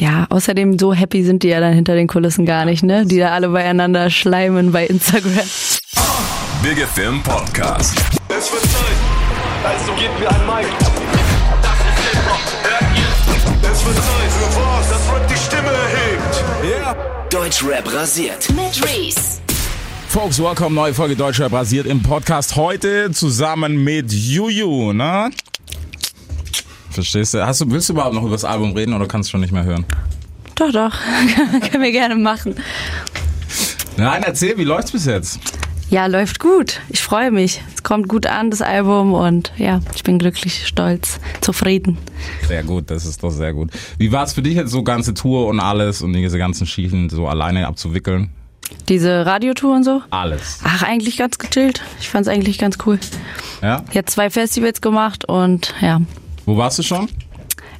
Ja, außerdem so happy sind die ja dann hinter den Kulissen gar nicht, ne? Die da alle beieinander schleimen bei Instagram. Big Film Podcast. Es wird Zeit, also gebt mir ein Mic. Das ist Hip-Hop, hört ihr? Es wird Zeit für was, das Rap die Stimme erhebt. Yeah. Deutschrap rasiert. Mit Reese. Folks, welcome, neue Folge Deutscher basiert im Podcast. Heute zusammen mit Juju, ne? Verstehst du? Hast du, willst du überhaupt noch über das Album reden oder kannst du schon nicht mehr hören? Doch, doch. Können wir gerne machen. Nein, erzähl, wie läuft's bis jetzt? Ja, läuft gut. Ich freue mich. Es kommt gut an, das Album, und ja, ich bin glücklich, stolz, zufrieden. Sehr gut, das ist doch sehr gut. Wie war es für dich jetzt so ganze Tour und alles und diese ganzen Schiefen so alleine abzuwickeln? Diese Radiotour und so? Alles. Ach, eigentlich ganz gechillt. Ich fand's eigentlich ganz cool. Ja? Jetzt zwei Festivals gemacht und ja. Wo warst du schon?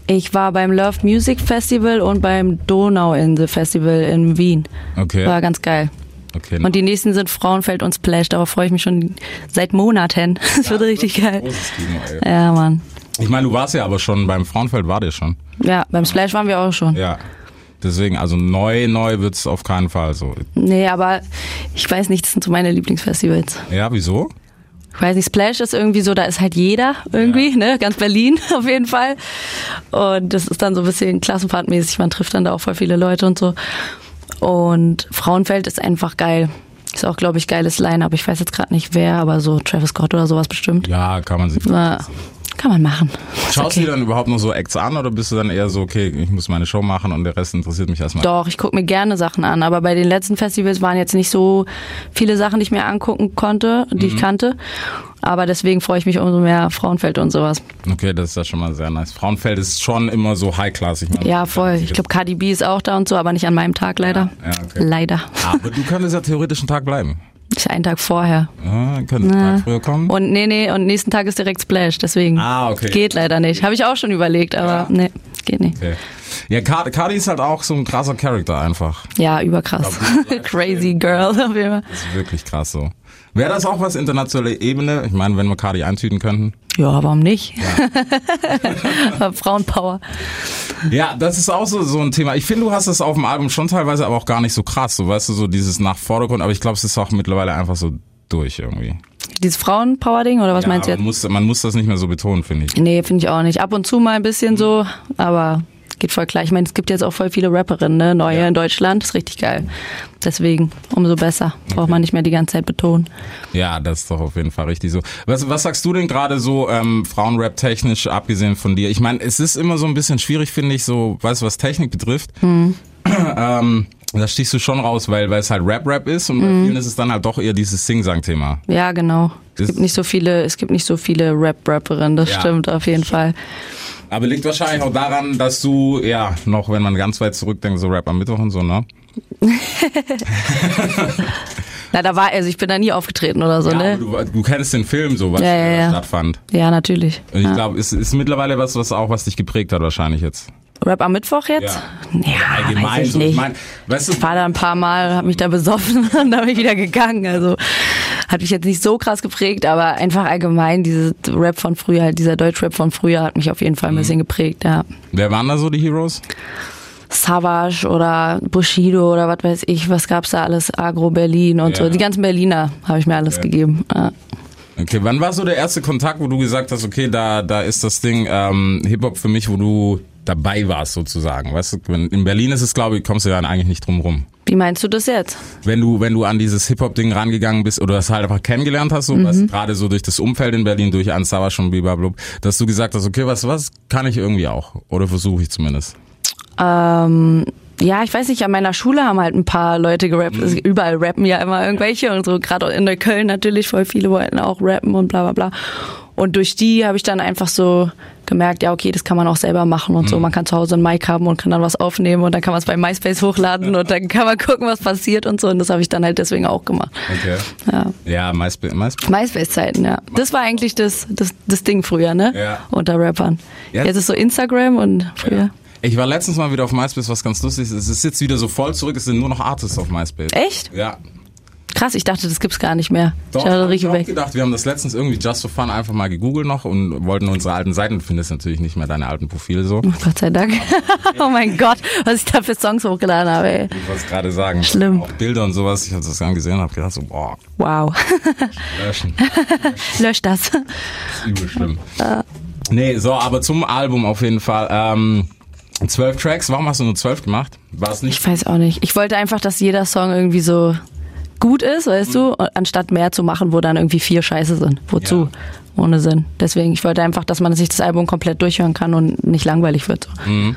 Ich war beim Love Music Festival und beim Donauinsel Festival in Wien. Okay. War ganz geil. Okay. Und die nächsten sind Frauenfeld und Splash. Darauf freue ich mich schon seit Monaten. Das wird richtig geil. Großes Kino, ey. Ja, Mann. Ich meine, du warst ja aber schon beim Frauenfeld, war dir schon. Ja, beim Splash waren wir auch schon. Ja. Deswegen, also neu, neu wird's auf keinen Fall so. Nee, aber ich weiß nicht, das sind so meine Lieblingsfestivals. Ja, wieso? Ich weiß nicht, Splash ist irgendwie so, da ist halt jeder irgendwie, ne? Ganz Berlin auf jeden Fall. Und das ist dann so ein bisschen klassenfahrtmäßig, man trifft dann da auch voll viele Leute und so. Und Frauenfeld ist einfach geil. Ist auch, glaube ich, geiles Line-Up. Ich weiß jetzt gerade nicht wer, aber so Travis Scott oder sowas bestimmt. Ja, kann man sich. Na, kann man machen. Schaust du okay. dir dann überhaupt noch so Acts an oder bist du dann eher so, okay, ich muss meine Show machen und der Rest interessiert mich erstmal? Doch, ich gucke mir gerne Sachen an, aber bei den letzten Festivals waren jetzt nicht so viele Sachen, die ich mir angucken konnte, die Mhm. ich kannte. Aber deswegen freue ich mich umso mehr Frauenfeld und sowas. Okay, das ist ja schon mal sehr nice. Frauenfeld ist schon immer so high-class. Ich meine, Ja, voll. Ich glaube, Cardi B ist auch da und so, aber nicht an meinem Tag leider. Ja, ja, okay. Leider. Aber du könntest ja theoretisch einen Tag bleiben. Ist einen Tag vorher. Ja, könntest einen Tag früher kommen. Und nee, nee, und nächsten Tag ist direkt Splash, deswegen. Ah, okay. Geht leider nicht. Habe ich auch schon überlegt, aber Ja. nee, geht nicht. Okay. Ja, Cardi, Cardi ist halt auch so ein krasser Charakter einfach. Ja, überkrass. Crazy Girl auf jeden Fall. Das ist wirklich krass so. Wäre das auch was internationale Ebene? Ich meine, wenn wir Cardi eintüten könnten. Ja, warum nicht? Frauenpower. Ja, das ist auch so, so ein Thema. Ich finde, du hast es auf dem Album schon teilweise, aber auch gar nicht so krass. So, weißt du, so dieses nach Vordergrund. Aber ich glaube, es ist auch mittlerweile einfach so durch irgendwie. Dieses Frauenpower-Ding oder was ja, meinst du man jetzt? muss, man muss das nicht mehr so betonen, finde ich. Nee, finde ich auch nicht. Ab und zu mal ein bisschen so, aber geht voll klar. Ich meine, es gibt jetzt auch voll viele Rapperinnen, ne? neue Ja. in Deutschland. Ist richtig geil. Deswegen, umso besser. Braucht Okay. man nicht mehr die ganze Zeit betonen. Ja, das ist doch auf jeden Fall richtig so. Was, was sagst du denn gerade so ähm, Frauenrap technisch, abgesehen von dir? Ich meine, es ist immer so ein bisschen schwierig, finde ich, so, weißt du, was Technik betrifft. Hm. ähm, da stichst du schon raus, weil, weil es halt Rap-Rap ist und bei Hm. vielen ist es dann halt doch eher dieses Sing-Sang-Thema. Ja, genau. Es gibt nicht so viele, es gibt nicht so viele Rap-Rapperinnen, das Ja, stimmt auf jeden Fall. Aber liegt wahrscheinlich auch daran, dass du, ja, noch, wenn man ganz weit zurückdenkt, so Rap am Mittwoch und so, ne? Na, da war, also ich bin da nie aufgetreten oder so, Ja, ne? du, du kennst den Film so, was Ja, ja, ja. stattfand. Ja, natürlich. Und ich glaube, es ist mittlerweile was, was auch, was dich geprägt hat wahrscheinlich jetzt. Rap am Mittwoch jetzt? Ja, allgemein weiß ich so. nicht. Ich mein, weißt du, Ich war da ein paar Mal, habe mich da besoffen und dann bin ich wieder gegangen. Also hat mich jetzt nicht so krass geprägt, aber einfach allgemein dieses Rap von früher, dieser Deutschrap von früher hat mich auf jeden Fall ein bisschen geprägt, ja. wer waren da so die Heroes? Savage oder Bushido oder was weiß ich, was gab's da alles, Agro Berlin und Ja. so. Die ganzen Berliner habe ich mir alles Ja. gegeben. Ja. Okay, wann war so der erste Kontakt, wo du gesagt hast, okay, da, da ist das Ding ähm, Hip-Hop für mich, wo du dabei warst sozusagen? Weißt du, in Berlin ist es, glaube ich, kommst du ja eigentlich nicht drum rum. Wie meinst du das jetzt? Wenn du, wenn du an dieses Hip-Hop-Ding rangegangen bist oder das halt einfach kennengelernt hast, so, Mhm. was gerade so durch das Umfeld in Berlin, durch Ansauer schon blablabla, dass du gesagt hast, okay, was, was kann ich irgendwie auch? Oder versuche ich zumindest. Ähm, ja, ich weiß nicht, an meiner Schule haben halt ein paar Leute gerappt. Also Überall rappen ja immer irgendwelche und so, gerade in der Köln natürlich, voll viele wollten auch rappen und bla bla bla. Und durch die habe ich dann einfach so gemerkt, ja, okay, das kann man auch selber machen und so. Man kann zu Hause ein Mic haben und kann dann was aufnehmen und dann kann man es bei MySpace hochladen und dann kann man gucken, was passiert und so. Und das habe ich dann halt deswegen auch gemacht. Okay. Ja. Ja, MySpace. MySpace. MySpace-Zeiten, ja. Das war eigentlich das, das, das Ding früher, ne? Ja. Unter Rappern. Ja. Jetzt ist so Instagram und früher. Ich war letztens mal wieder auf MySpace, was ganz lustig ist. Es ist jetzt wieder so voll zurück, es sind nur noch Artists auf MySpace. Echt? Ja. Krass, ich dachte, das gibt's gar nicht mehr. Doch, hab ich weg. gedacht, wir haben das letztens irgendwie just for fun einfach mal gegoogelt noch und wollten unsere alten Seiten, du findest natürlich nicht mehr deine alten Profile so. Oh, Gott sei Dank. oh mein Gott, was ich da für Songs hochgeladen habe, ey. Ich wollte es gerade sagen. Schlimm. Auch Bilder und sowas, ich habe das dann gesehen und habe gedacht so, boah, Wow. löschen. Lösch das. Übel schlimm. Nee, so, aber zum Album auf jeden Fall. Ähm, zwölf Tracks, warum hast du nur zwölf gemacht? War es nicht? Ich weiß auch nicht. Ich wollte einfach, dass jeder Song irgendwie so gut ist, weißt du, und anstatt mehr zu machen, wo dann irgendwie vier Scheiße sind. Wozu? Ohne Sinn. Deswegen, ich wollte einfach, dass man sich das Album komplett durchhören kann und nicht langweilig wird. So.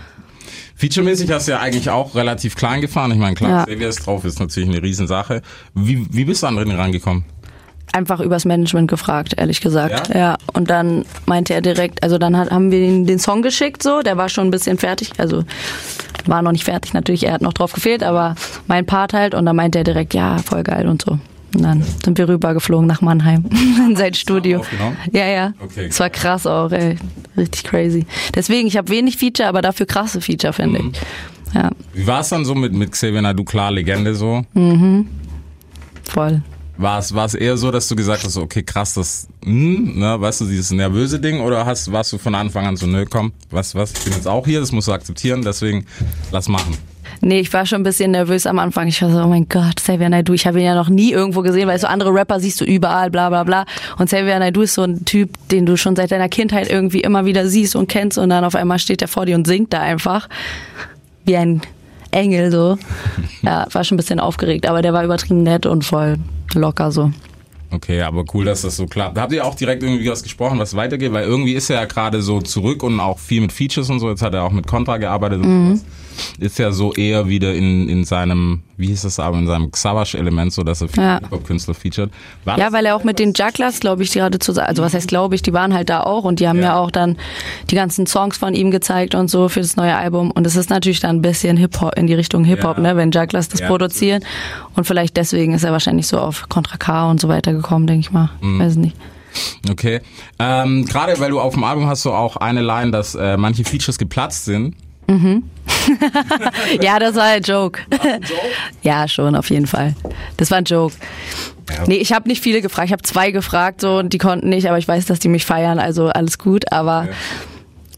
Featuremäßig hast du ja eigentlich auch relativ klein gefahren. Ich meine, klar, Ja. Ist drauf, ist natürlich eine Riesensache. Wie, wie bist du an René rangekommen? Einfach übers Management gefragt, ehrlich gesagt. Ja? Ja. Und dann meinte er direkt, also dann hat, haben wir ihm den Song geschickt, so, der war schon ein bisschen fertig, also war noch nicht fertig natürlich, er hat noch drauf gefehlt, aber mein Part halt und dann meinte er direkt, ja, voll geil und so. Und dann sind wir rübergeflogen nach Mannheim in sein Studio. Ja, ja. Okay, Es war krass auch, ey. Richtig crazy. Deswegen, ich habe wenig Feature, aber dafür krasse Feature, finde Mhm. ich. Ja, Wie war es dann so mit, mit Xavier Nadu, klar, Legende so? voll. War es, war es eher so, dass du gesagt hast, okay, krass, das, hm, ne, weißt du, dieses nervöse Ding, oder hast, warst du von Anfang an so, nö, komm, was, was, ich bin jetzt auch hier, das musst du akzeptieren, deswegen lass machen. Nee, ich war schon ein bisschen nervös am Anfang. Ich war so, oh mein Gott, Xavier Naidoo, ich habe ihn ja noch nie irgendwo gesehen, weil so andere Rapper siehst du überall, bla bla bla. Und Xavier Naidoo ist so ein Typ, den du schon seit deiner Kindheit irgendwie immer wieder siehst und kennst und dann auf einmal steht er vor dir und singt da einfach. Wie ein Engel so. Ja, war schon ein bisschen aufgeregt, aber der war übertrieben nett und voll locker so. Okay, aber cool, dass das so klappt. Habt ihr auch direkt irgendwie was gesprochen, was weitergeht? Weil irgendwie ist er ja gerade so zurück und auch viel mit Features und so. Jetzt hat er auch mit Contra gearbeitet und Mhm. sowas. Ist ja so eher wieder in, in seinem, wie hieß das aber, in seinem Xavash-Element, so dass er viele Ja. Hip-Hop-Künstler featured. War Ja, weil er auch mit den Jugglers, glaube ich, gerade zu also was heißt glaube ich, die waren halt da auch und die haben Ja. ja. auch dann die ganzen Songs von ihm gezeigt und so für das neue Album und es ist natürlich dann ein bisschen Hip-Hop in die Richtung Hip-Hop, Ja. ne, wenn Jugglers das produzieren und vielleicht deswegen ist er wahrscheinlich so auf Contra K und so weiter gekommen, denke ich mal. Mhm. Weiß nicht. Okay. Ähm, Gerade weil du auf dem Album hast du auch eine Line, dass äh, manche Features geplatzt sind. Ja, das war ein Joke. ja, schon auf jeden Fall. Das war ein Joke. Nee, ich habe nicht viele gefragt. Ich habe zwei gefragt so und die konnten nicht, aber ich weiß, dass die mich feiern, also alles gut, aber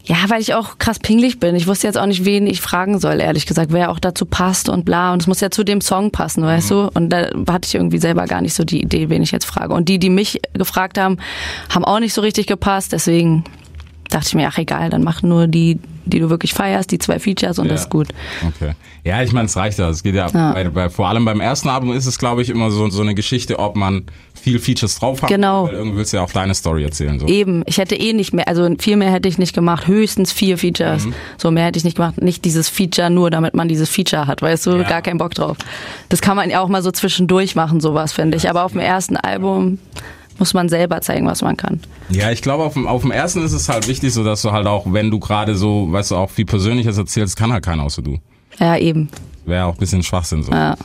Ja, weil ich auch krass pingelig bin. Ich wusste jetzt auch nicht, wen ich fragen soll, ehrlich gesagt, wer auch dazu passt und bla. Und es muss ja zu dem Song passen, weißt du? Und da hatte ich irgendwie selber gar nicht so die Idee, wen ich jetzt frage. Und die, die mich gefragt haben, haben auch nicht so richtig gepasst. Deswegen dachte ich mir, ach egal, dann mach nur die, die du wirklich feierst, die zwei Features und Ja. das ist gut. Okay. Ja, ich meine, es reicht ja. Es geht ja, Ja. Bei, bei, vor allem beim ersten Album ist es, glaube ich, immer so, so eine Geschichte, ob man viel Features drauf hat. Genau. Weil irgendwie willst du ja auch deine Story erzählen. So. Eben, ich hätte eh nicht mehr, also viel mehr hätte ich nicht gemacht, höchstens vier Features. Mhm. So mehr hätte ich nicht gemacht, nicht dieses Feature nur, damit man dieses Feature hat, weißt du, Ja. gar keinen Bock drauf. Das kann man ja auch mal so zwischendurch machen, sowas finde ich. Aber auf dem ersten Album muss man selber zeigen, was man kann. Ja, ich glaube, auf dem, auf dem ersten ist es halt wichtig, so dass du halt auch, wenn du gerade so, weißt du, auch viel Persönliches erzählst, kann halt keiner außer du. Ja, eben. Wäre auch ein bisschen Schwachsinn so. Ja,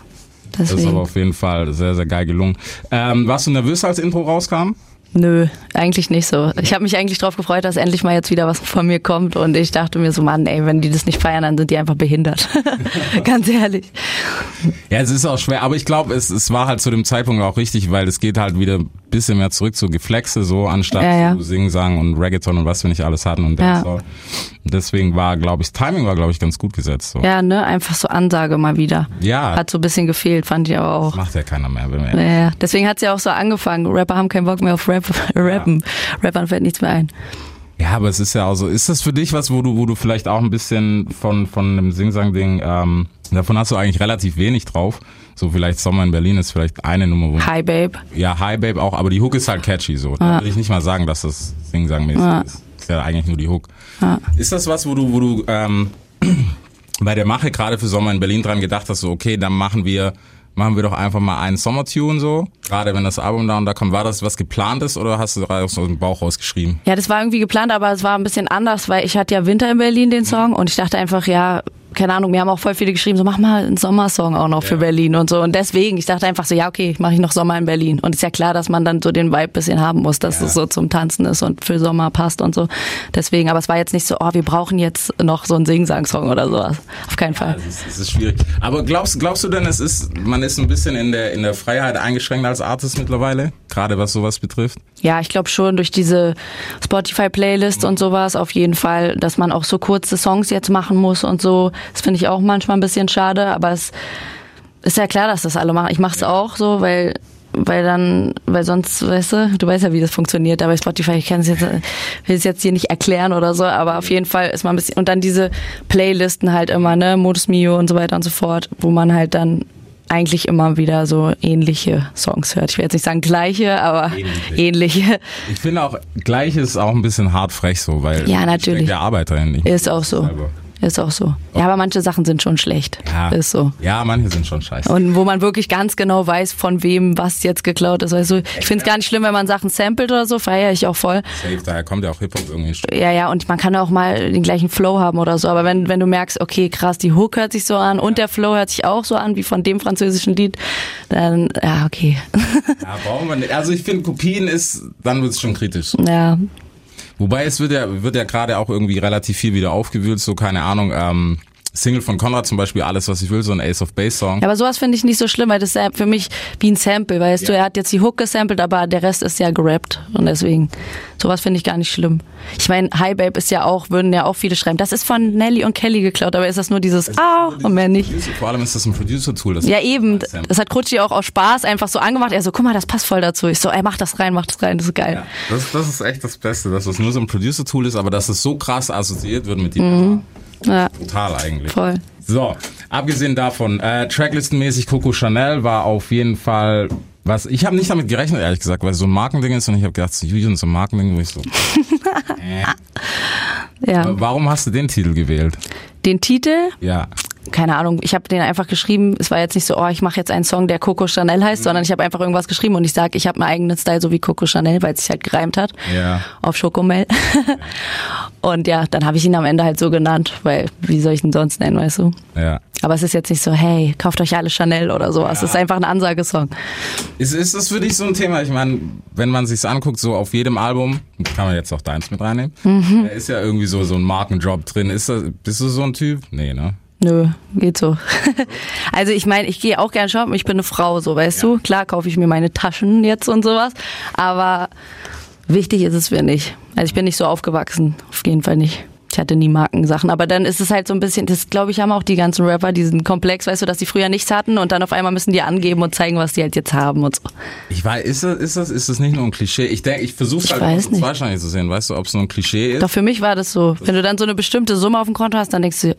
Das ist aber deswegen. auf jeden Fall sehr, sehr geil gelungen. Ähm, warst du nervös, als Intro rauskam? Nö, eigentlich nicht so. Ich habe mich eigentlich drauf gefreut, dass endlich mal jetzt wieder was von mir kommt und ich dachte mir so, Mann, ey, wenn die das nicht feiern, dann sind die einfach behindert. Ganz ehrlich. Ja, es ist auch schwer, aber ich glaube, es, es war halt zu dem Zeitpunkt auch richtig, weil es geht halt wieder bisschen mehr zurück zu Geflexe, so anstatt Ja, ja. zu Singen, Sagen und Reggaeton und was wir nicht alles hatten und Ja. Deswegen war, glaube ich, Timing war, glaube ich, ganz gut gesetzt. So. Ja, ne, einfach so Ansage mal wieder. Ja. Hat so ein bisschen gefehlt, fand ich aber auch. Macht ja keiner mehr. Wenn wir Ja, ja. deswegen hat's ja auch so angefangen. Rapper haben keinen Bock mehr auf Rap, Rappen. Rappern fällt nichts mehr ein. Ja, aber es ist ja auch so. Ist das für dich was, wo du, wo du vielleicht auch ein bisschen von, von einem Sing-Sang-Ding, ähm, davon hast du eigentlich relativ wenig drauf. So vielleicht Sommer in Berlin ist vielleicht eine Nummer, wo Hi, Babe. Ja, Hi Babe auch, aber die Hook ist halt catchy so. Da will ich nicht mal sagen, dass das Sing-Sang-mäßig ist. Ist ja eigentlich nur die Hook. Ist das was, wo du, wo du ähm, bei der Mache gerade für Sommer in Berlin dran gedacht hast, so okay, dann machen wir machen wir doch einfach mal einen Sommertune so, gerade wenn das Album da und da kommt. War das was geplantes oder hast du aus dem Bauch rausgeschrieben? Ja, das war irgendwie geplant, aber es war ein bisschen anders, weil ich hatte ja Winter in Berlin den Song und ich dachte einfach, ja, keine Ahnung, mir haben auch voll viele geschrieben, so mach mal einen Sommersong auch noch für Berlin und so. Und deswegen, ich dachte einfach so, ja, okay, mache ich noch Sommer in Berlin. Und ist ja klar, dass man dann so den Vibe bisschen haben muss, dass Ja. es so zum Tanzen ist und für Sommer passt und so. Deswegen, aber es war jetzt nicht so, oh, wir brauchen jetzt noch so einen Sing-Sang-Song oder sowas. Auf keinen Fall. Es ist, ist schwierig. Aber glaubst, glaubst du denn, es ist, man ist ein bisschen in der, in der Freiheit eingeschränkt als Artist mittlerweile? Gerade was sowas betrifft? Ja, ich glaube schon durch diese Spotify-Playlist und sowas auf jeden Fall, dass man auch so kurze Songs jetzt machen muss und so. Das finde ich auch manchmal ein bisschen schade, aber es ist ja klar, dass das alle machen. Ich mache es auch so, weil weil dann, weil sonst, weißt du, du weißt ja, wie das funktioniert, aber Spotify, ich kann es jetzt, will es jetzt hier nicht erklären oder so, aber auf jeden Fall ist man ein bisschen, und dann diese Playlisten halt immer, ne, Modus Mio und so weiter und so fort, wo man halt dann eigentlich immer wieder so ähnliche Songs hört. Ich will jetzt nicht sagen gleiche, aber Ähnliche. ähnliche. Ich finde auch, gleich ist auch ein bisschen hart frech so, weil Ja, natürlich. der Arbeit nicht. Ist auch so. Selber. Ist auch so. Ja, aber manche Sachen sind schon schlecht. Ja. Ist so. Ja, manche sind schon scheiße. Und wo man wirklich ganz genau weiß, von wem was jetzt geklaut ist. Weißt du, ich finde es gar nicht schlimm, wenn man Sachen samplet oder so, feiere ich auch voll. Safe, daher kommt ja auch Hip-Hop irgendwie. Ja, ja, und man kann auch mal den gleichen Flow haben oder so. Aber wenn, wenn du merkst, okay, krass, die Hook hört sich so an und der Flow hört sich auch so an wie von dem französischen Lied, dann, ja, okay. Ja, brauchen wir nicht. Also ich finde, Kopien ist, dann wird es schon kritisch. ja, Wobei es wird ja, wird ja gerade auch irgendwie relativ viel wieder aufgewühlt, so keine Ahnung, ähm, Single von Konrad zum Beispiel, Alles, was ich will, so ein Ace of Base Song. Ja, aber sowas finde ich nicht so schlimm, weil das ist für mich wie ein Sample, weißt du, Ja. er hat jetzt die Hook gesampelt, aber der Rest ist ja gerappt und deswegen, sowas finde ich gar nicht schlimm. Ich meine, Hi Babe ist ja auch, würden ja auch viele schreiben, das ist von Nelly und Kelly geklaut, aber ist das nur dieses Ah und mehr nicht. Vor allem ist das ein Producer-Tool. das- Ja eben, das hat Krutschi auch aus Spaß einfach so angemacht, er so, guck mal, das passt voll dazu. Ich so, ey, mach das rein, mach das rein, das ist geil. Ja, das, das ist echt das Beste, dass es nur so ein Producer-Tool ist, aber dass es so krass assoziiert wird mit dem. Ja, Total eigentlich. voll. So, abgesehen davon, äh, Tracklistenmäßig Coco Chanel war auf jeden Fall was. Ich habe nicht damit gerechnet, ehrlich gesagt, weil es so ein Markending ist und ich habe gedacht, so, Julian, so ein Markending, wo ich so. Ja. Warum hast du den Titel gewählt? Den Titel, Ja. Keine Ahnung, ich habe den einfach geschrieben. Es war jetzt nicht so, oh, ich mache jetzt einen Song, der Coco Chanel heißt, sondern ich habe einfach irgendwas geschrieben und ich sage, ich habe meinen eigenen Style, so wie Coco Chanel, weil es sich halt gereimt hat Ja. auf Schokomel. und ja, dann habe ich ihn am Ende halt so genannt, weil wie soll ich ihn sonst nennen, weißt du? Ja. Aber es ist jetzt nicht so, hey, kauft euch alle Chanel oder sowas. Es ist einfach ein Ansagesong. Ist, ist das für dich so ein Thema? Ich meine, wenn man sich's anguckt, so auf jedem Album, kann man jetzt auch deins mit reinnehmen, Mhm. da ist ja irgendwie so, so ein Markendrop drin. Ist das, bist du so ein Typ? Nee, ne? Nö, geht so. also ich meine, ich gehe auch gern shoppen, ich bin eine Frau, so weißt du. Klar kaufe ich mir meine Taschen jetzt und sowas, aber wichtig ist es mir nicht. Also ich bin nicht so aufgewachsen, auf jeden Fall nicht. Ich hatte nie Markensachen, aber dann ist es halt so ein bisschen, das glaube ich haben auch die ganzen Rapper diesen Komplex, weißt du, dass die früher nichts hatten und dann auf einmal müssen die angeben und zeigen, was die halt jetzt haben und so. Ich weiß, ist das, ist das, ist das nicht nur ein Klischee? Ich denke, ich versuche Ich halt nicht. zweischneidig zu sehen, weißt du, ob es nur ein Klischee ist. Doch für mich war das so, wenn du dann so eine bestimmte Summe auf dem Konto hast, dann denkst du,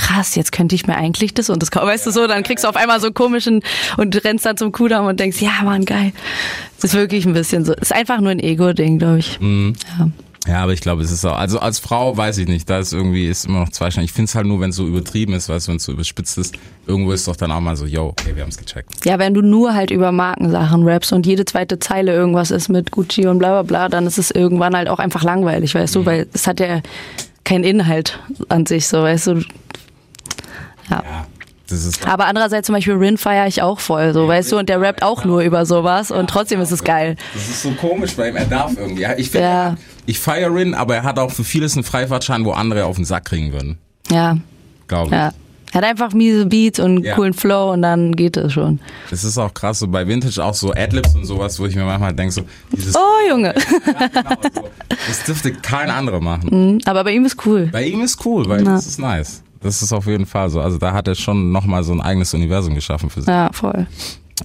krass, jetzt könnte ich mir eigentlich das und das kaufen. Weißt du so, dann kriegst du auf einmal so komischen und rennst dann zum Kudamm und denkst, ja, Mann, geil. Das ist wirklich ein bisschen so. Ist einfach nur ein Ego-Ding, glaube ich. Ja. Ja, aber ich glaube, es ist auch, also als Frau weiß ich nicht, da ist irgendwie, ist immer noch zweischneidig. Ich finde es halt nur, wenn es so übertrieben ist, weißt du, wenn es so überspitzt ist, irgendwo ist doch dann auch mal so, yo, okay, wir haben es gecheckt. ja, wenn du nur halt über Markensachen rappst und jede zweite Zeile irgendwas ist mit Gucci und bla bla bla, dann ist es irgendwann halt auch einfach langweilig, weißt du, weil es hat ja keinen Inhalt an sich, so, weißt du. Ja. Ja, Aber andererseits zum Beispiel Rin feiere ich auch voll, so, weißt du, und der rappt auch nur über sowas und trotzdem ist es geil. das ist so komisch bei ihm, er darf irgendwie. Ja, Ich Ja. ich feiere Rin, aber er hat auch für vieles einen Freifahrtschein, wo andere auf den Sack kriegen würden, Ja, glaube ich. ja. Er hat einfach miese Beats und einen Ja. coolen Flow und dann geht es schon. Das ist auch krass, so bei Vintage auch so Adlibs und sowas, wo ich mir manchmal denke, so, dieses, Oh, Junge. ja, genau, so, das dürfte kein anderer machen. Aber bei ihm ist cool. Bei ihm ist cool, weil Na. das ist nice. Das ist auf jeden Fall so. Also da hat er schon nochmal so ein eigenes Universum geschaffen für sich. Ja, voll.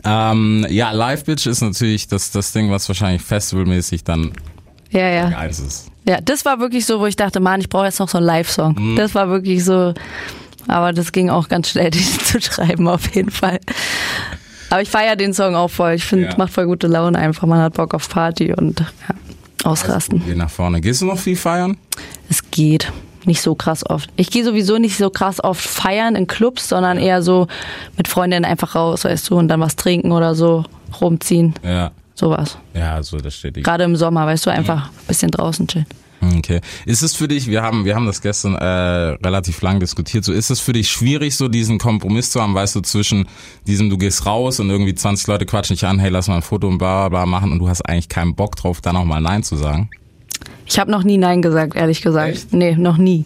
Ähm, ja, Live Bitch ist natürlich das, das Ding, was wahrscheinlich festivalmäßig dann Ja, ja. eins ist. Ja, das war wirklich so, wo ich dachte, Mann, ich brauche jetzt noch so einen Live-Song. Mhm. Das war wirklich so, aber das ging auch ganz schnell, den zu schreiben, auf jeden Fall. Aber ich feiere den Song auch voll. Ich finde, Ja. macht voll gute Laune einfach. Man hat Bock auf Party und ja, ausrasten. Geh nach vorne. Gehst du noch viel feiern? Es geht. Nicht so krass oft. Ich gehe sowieso nicht so krass oft feiern in Clubs, sondern eher so mit Freundinnen einfach raus, weißt du, und dann was trinken oder so, rumziehen. Ja. Sowas. Ja, so, das steht. Gerade im Sommer, weißt du, einfach ein bisschen draußen chillen. Okay. Ist es für dich, wir haben, wir haben das gestern äh, relativ lang diskutiert, so ist es für dich schwierig, so diesen Kompromiss zu haben, weißt du, zwischen diesem, du gehst raus und irgendwie 20 Leute quatschen dich an, hey, lass mal ein Foto und bla bla bla machen und du hast eigentlich keinen Bock drauf, dann auch mal Nein zu sagen? Ich habe noch nie Nein gesagt, ehrlich gesagt. Echt? Nee, noch nie.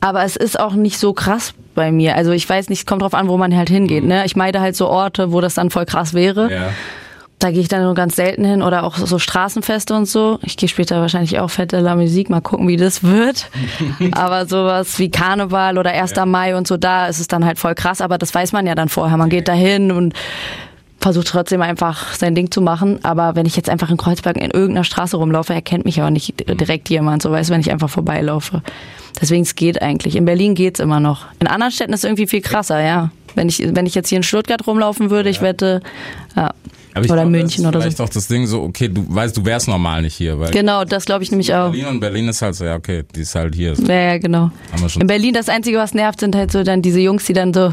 Aber es ist auch nicht so krass bei mir. Also ich weiß nicht, es kommt drauf an, wo man halt hingeht. Ne? Ich meide halt so Orte, wo das dann voll krass wäre. Ja. Da gehe ich dann nur ganz selten hin oder auch so Straßenfeste und so. Ich gehe später wahrscheinlich auch Fête de la Musique, mal gucken, wie das wird. aber sowas wie Karneval oder 1. Mai und so, da ist es dann halt voll krass. Aber das weiß man ja dann vorher. Man geht da hin und versucht trotzdem einfach sein Ding zu machen. Aber wenn ich jetzt einfach in Kreuzberg in irgendeiner Straße rumlaufe, erkennt mich auch nicht direkt jemand. So weißt du, wenn ich einfach vorbeilaufe. Deswegen es geht eigentlich. In Berlin geht's immer noch. In anderen Städten ist es irgendwie viel krasser, ja. Wenn ich, wenn ich jetzt hier in Stuttgart rumlaufen würde, ich wette, ja. Aber ich oder glaub, München das ist oder vielleicht so. auch das Ding so, okay, du weißt, du wärst normal nicht hier, weil Genau, das glaube ich nämlich auch. Berlin und Berlin ist halt so, ja, okay, die ist halt hier. Ja, ja, genau. In Berlin das Einzige, was nervt, sind halt so dann diese Jungs, die dann so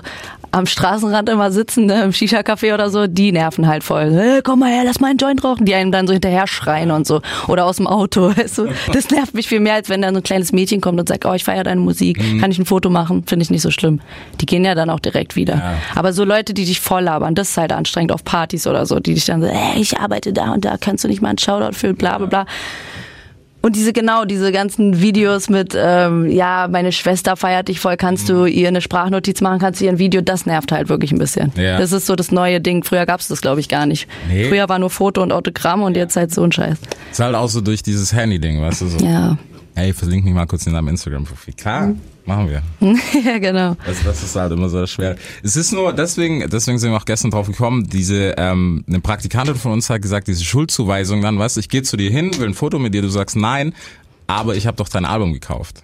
am Straßenrand immer sitzen, ne, im Shisha-Café oder so, die nerven halt voll. Hey, komm mal her, lass mal einen Joint rauchen. Die einem dann so hinterher schreien und so. Oder aus dem Auto. Weißt du? Das nervt mich viel mehr, als wenn dann so ein kleines Mädchen kommt und sagt, oh, ich feiere deine Musik. Mhm. Kann ich ein Foto machen? Finde ich nicht so schlimm. Die gehen ja dann auch direkt wieder. Ja. Aber so Leute, die dich voll labern, das ist halt anstrengend auf Partys oder so, die dich dann so, ey, ich arbeite da und da, kannst du nicht mal einen Shoutout für bla bla bla. Und diese, genau, diese ganzen Videos mit, ähm, ja, meine Schwester feiert dich voll, kannst du ihr eine Sprachnotiz machen, kannst du ihr ein Video, das nervt halt wirklich ein bisschen. Ja. Das ist so das neue Ding. Früher gab's das, glaube ich, gar nicht. Nee. Früher war nur Foto und Autogramm und jetzt halt so ein Scheiß. Ist halt auch so durch dieses Handy-Ding, weißt du, so. Ja. Hey, verlink mich mal kurz in deinem Instagram-Profil. Klar, machen wir. ja, genau. Das, das ist halt immer so schwer. Es ist nur, deswegen, deswegen sind wir auch gestern drauf gekommen, diese, ähm, eine Praktikantin von uns hat gesagt, diese Schuldzuweisung dann, weißt du, ich gehe zu dir hin, will ein Foto mit dir, du sagst nein, aber ich habe doch dein Album gekauft.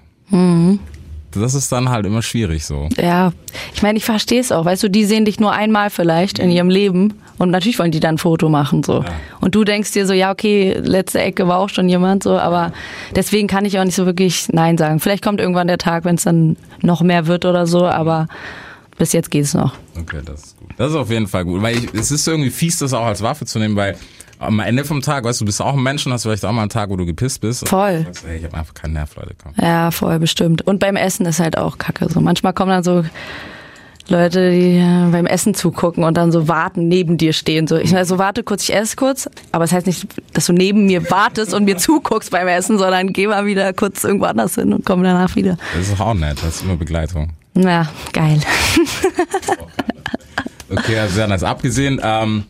Das ist dann halt immer schwierig so. Ja, ich meine, ich verstehe es auch. Weißt du, die sehen dich nur einmal vielleicht in ihrem Leben und natürlich wollen die dann ein Foto machen so. Und du denkst dir so, ja okay, letzte Ecke war auch schon jemand so, aber deswegen kann ich auch nicht so wirklich Nein sagen. Vielleicht kommt irgendwann der Tag, wenn es dann noch mehr wird oder so, aber bis jetzt geht es noch. Okay, das ist gut. Das ist auf jeden Fall gut, weil ich, es ist irgendwie fies, das auch als Waffe zu nehmen, weil am Ende vom Tag, weißt du, du bist auch ein Mensch und hast vielleicht auch mal einen Tag, wo du gepisst bist. Voll. Sagst, hey, ich habe einfach keinen Nerv, Leute, komm. Ja, voll bestimmt. Und beim Essen ist halt auch kacke. So manchmal kommen dann so Leute, die äh, beim Essen zugucken und dann so warten, neben dir stehen. So, ich sag so, warte kurz, ich esse kurz. Aber es das heißt nicht, dass du neben mir wartest und mir zuguckst beim Essen, sondern geh mal wieder kurz irgendwo anders hin und komm danach wieder. Das ist auch nett, das ist immer Begleitung. Ja, geil. Okay, also dann als abgesehen, ähm,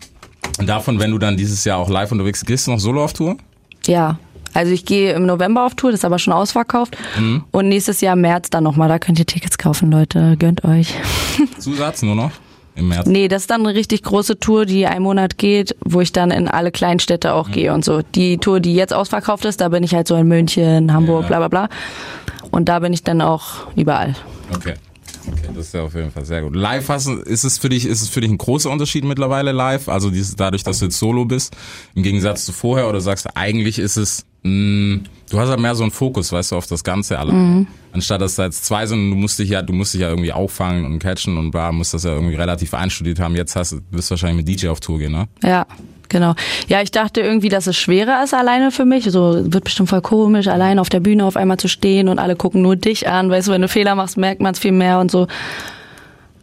davon, wenn du dann dieses Jahr auch live unterwegs bist, gehst du noch solo auf Tour? Ja. Also ich gehe im November auf Tour, das ist aber schon ausverkauft. Und nächstes Jahr im März dann nochmal, da könnt ihr Tickets kaufen, Leute. Gönnt euch. Zusatz nur noch? Im März? Nee, das ist dann eine richtig große Tour, die einen Monat geht, wo ich dann in alle Kleinstädte auch gehe und so. Die Tour, die jetzt ausverkauft ist, da bin ich halt so in München, Hamburg, Ja. bla bla bla. Und da bin ich dann auch überall. Okay. Okay, das ist ja auf jeden Fall sehr gut. Live hast, ist es für dich, ist es für dich ein großer Unterschied mittlerweile live? Also dieses, dadurch, dass du jetzt solo bist, im Gegensatz zu vorher, oder sagst du, eigentlich ist es, mh, du hast halt mehr so einen Fokus, weißt du, auf das Ganze alle. Anstatt dass da jetzt zwei sind, du musst dich ja, du musst dich ja irgendwie auffangen und catchen und bla, musst das ja irgendwie relativ einstudiert haben. Jetzt hast du, wirst du wahrscheinlich mit DJ auf Tour gehen, ne? Ja, genau. Ja, ich dachte irgendwie, dass es schwerer ist alleine für mich. So wird bestimmt voll komisch, alleine auf der Bühne auf einmal zu stehen und alle gucken nur dich an. Weißt du, wenn du Fehler machst, merkt man es viel mehr und so.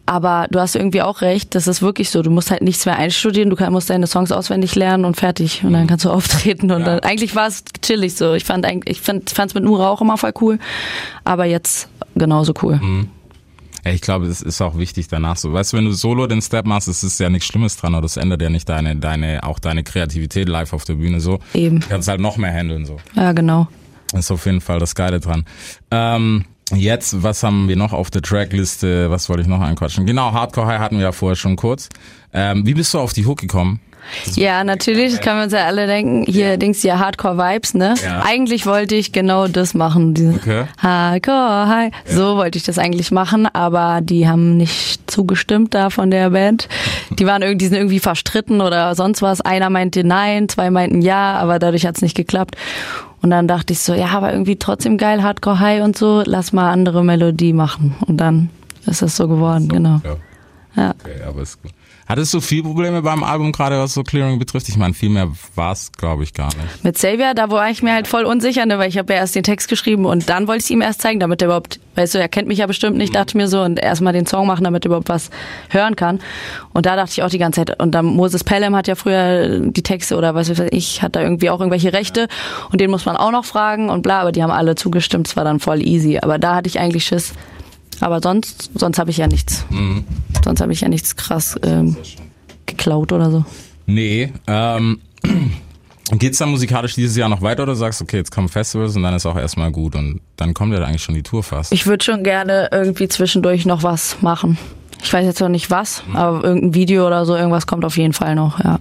Aber du hast irgendwie auch recht, das ist wirklich so. Du musst halt nichts mehr einstudieren, du musst deine Songs auswendig lernen und fertig. Und dann kannst du auftreten. Und dann, eigentlich war es chillig so. Ich fand eigentlich, ich fand es mit Nura auch immer voll cool. Aber jetzt genauso cool. Ja, ich glaube, es ist auch wichtig danach so. Weißt du, wenn du solo den Step machst, es ist ja nichts Schlimmes dran, oder das ändert ja nicht deine, deine, auch deine Kreativität live auf der Bühne so. Eben. Du kannst halt noch mehr handeln so. Ja, genau. Das ist auf jeden Fall das Geile dran. Ähm, jetzt, was haben wir noch auf der Trackliste? Was wollte ich noch anquatschen? Genau, Hardcore High hatten wir ja vorher schon kurz. Ähm, wie bist du auf die Hook gekommen? Ja, natürlich, das können wir uns ja alle denken. Hier, Dings, hier Hardcore Vibes, ne? Ja. Eigentlich wollte ich genau das machen. Diese Okay. Hardcore High. So wollte ich das eigentlich machen, aber die haben nicht zugestimmt da von der Band. Die waren irgendwie, die sind irgendwie verstritten oder sonst was. Einer meinte nein, zwei meinten ja, aber dadurch hat's nicht geklappt. Und dann dachte ich so, ja, aber irgendwie trotzdem geil, Hardcore High und so, lass mal andere Melodie machen. Und dann ist das so geworden, genau. Ja. Ja. Okay, aber ist gut. Hattest du viel Probleme beim Album, gerade was so Clearing betrifft? Ich meine, viel mehr war es, glaube ich, gar nicht. Mit Xavier, da war ich mir halt voll unsicher, ne, weil ich habe ja erst den Text geschrieben und dann wollte ich es ihm erst zeigen, damit er überhaupt, weißt du, er kennt mich ja bestimmt nicht, dachte mir so, und erstmal den Song machen, damit er überhaupt was hören kann. Und da dachte ich auch die ganze Zeit, und dann Moses Pelham hat ja früher die Texte oder was weiß ich, hat da irgendwie auch irgendwelche Rechte und den muss man auch noch fragen und bla, aber die haben alle zugestimmt, es war dann voll easy. Aber da hatte ich eigentlich Schiss. Aber sonst, sonst habe ich ja nichts. Sonst habe ich ja nichts krass ähm, geklaut oder so. Nee, ähm, geht's dann musikalisch dieses Jahr noch weiter oder sagst du, okay, jetzt kommen Festivals und dann ist auch erstmal gut und dann kommt ja eigentlich schon die Tour fast. Ich würde schon gerne irgendwie zwischendurch noch was machen. Ich weiß jetzt noch nicht was, aber irgendein Video oder so, irgendwas kommt auf jeden Fall noch, ja.